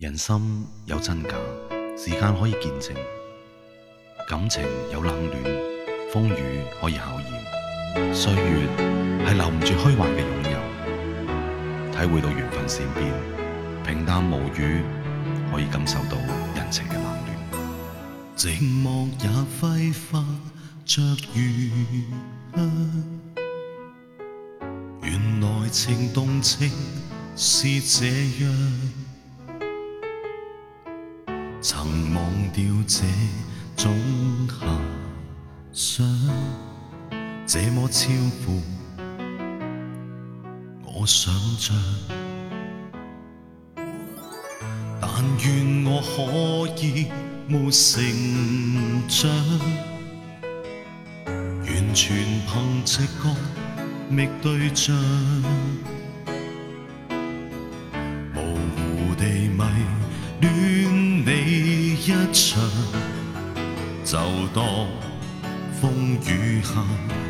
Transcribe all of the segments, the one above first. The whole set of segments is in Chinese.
人心有真假，时间可以见证；感情有冷暖，风雨可以考验。岁月系留唔住虚幻嘅拥有，体会到缘分善变，平淡无语可以感受到人情嘅冷暖。寂寞也挥发着余香，原来情动情是这样。曾忘掉这种遐想，这么超乎我想象。但愿我可以没成长，完全凭直觉觅对象。一场，就当风雨下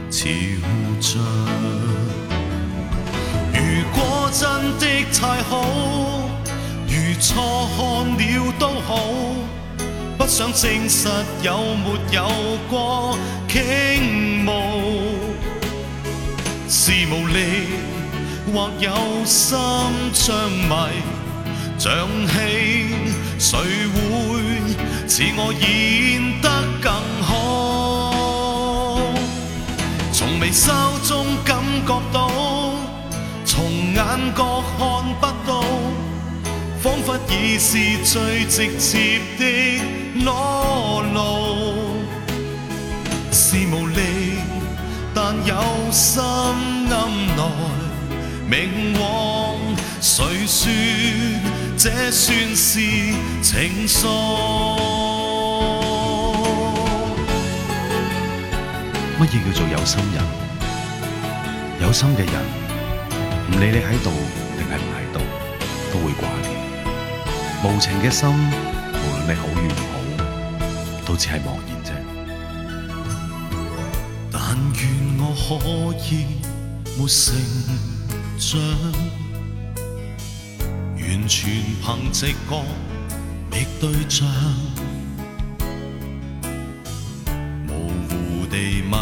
潮涨。如果真的太好，如错看了都好，不想证实有没有过倾慕。是无力，或有心像迷，像戏，谁会？使我演得更好，从眉梢中感觉到，从眼角看不到，仿佛已是最直接的裸露。是无力，但有心暗来明往，谁说这算是情愫？乜嘢叫做有心人？有心嘅人，唔理你喺度定系唔喺度，都会挂念。无情嘅心，无论你好与唔好，都只系茫然啫。但愿我可以没成长，完全凭直觉觅对象。地迷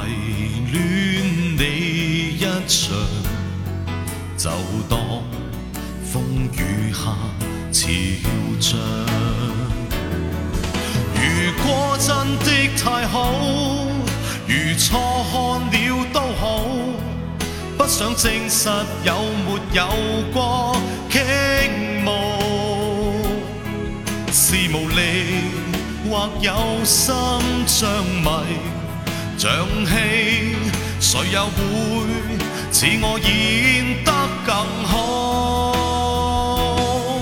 恋你一场，就当风雨下潮涨。如果真的太好，如错看了都好，不想证实有没有过倾慕，是无力或有心碍。像戏，谁又会似我演得更好？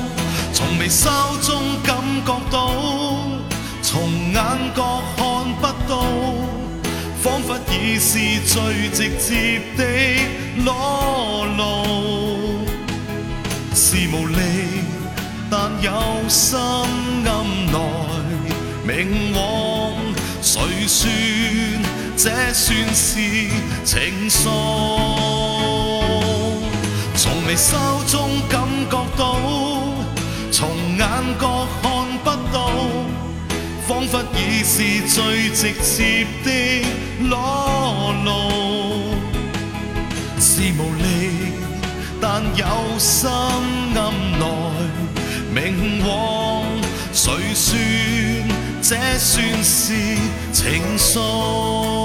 从眉梢中感觉到，从眼角看不到，仿佛已是最直接的裸露。是无力，但有心暗来明往，谁算？这算是情愫，从眉梢中感觉到，从眼角看不到，仿佛已是最直接的裸露。是无力，但有心暗来明往。谁说这算是情愫？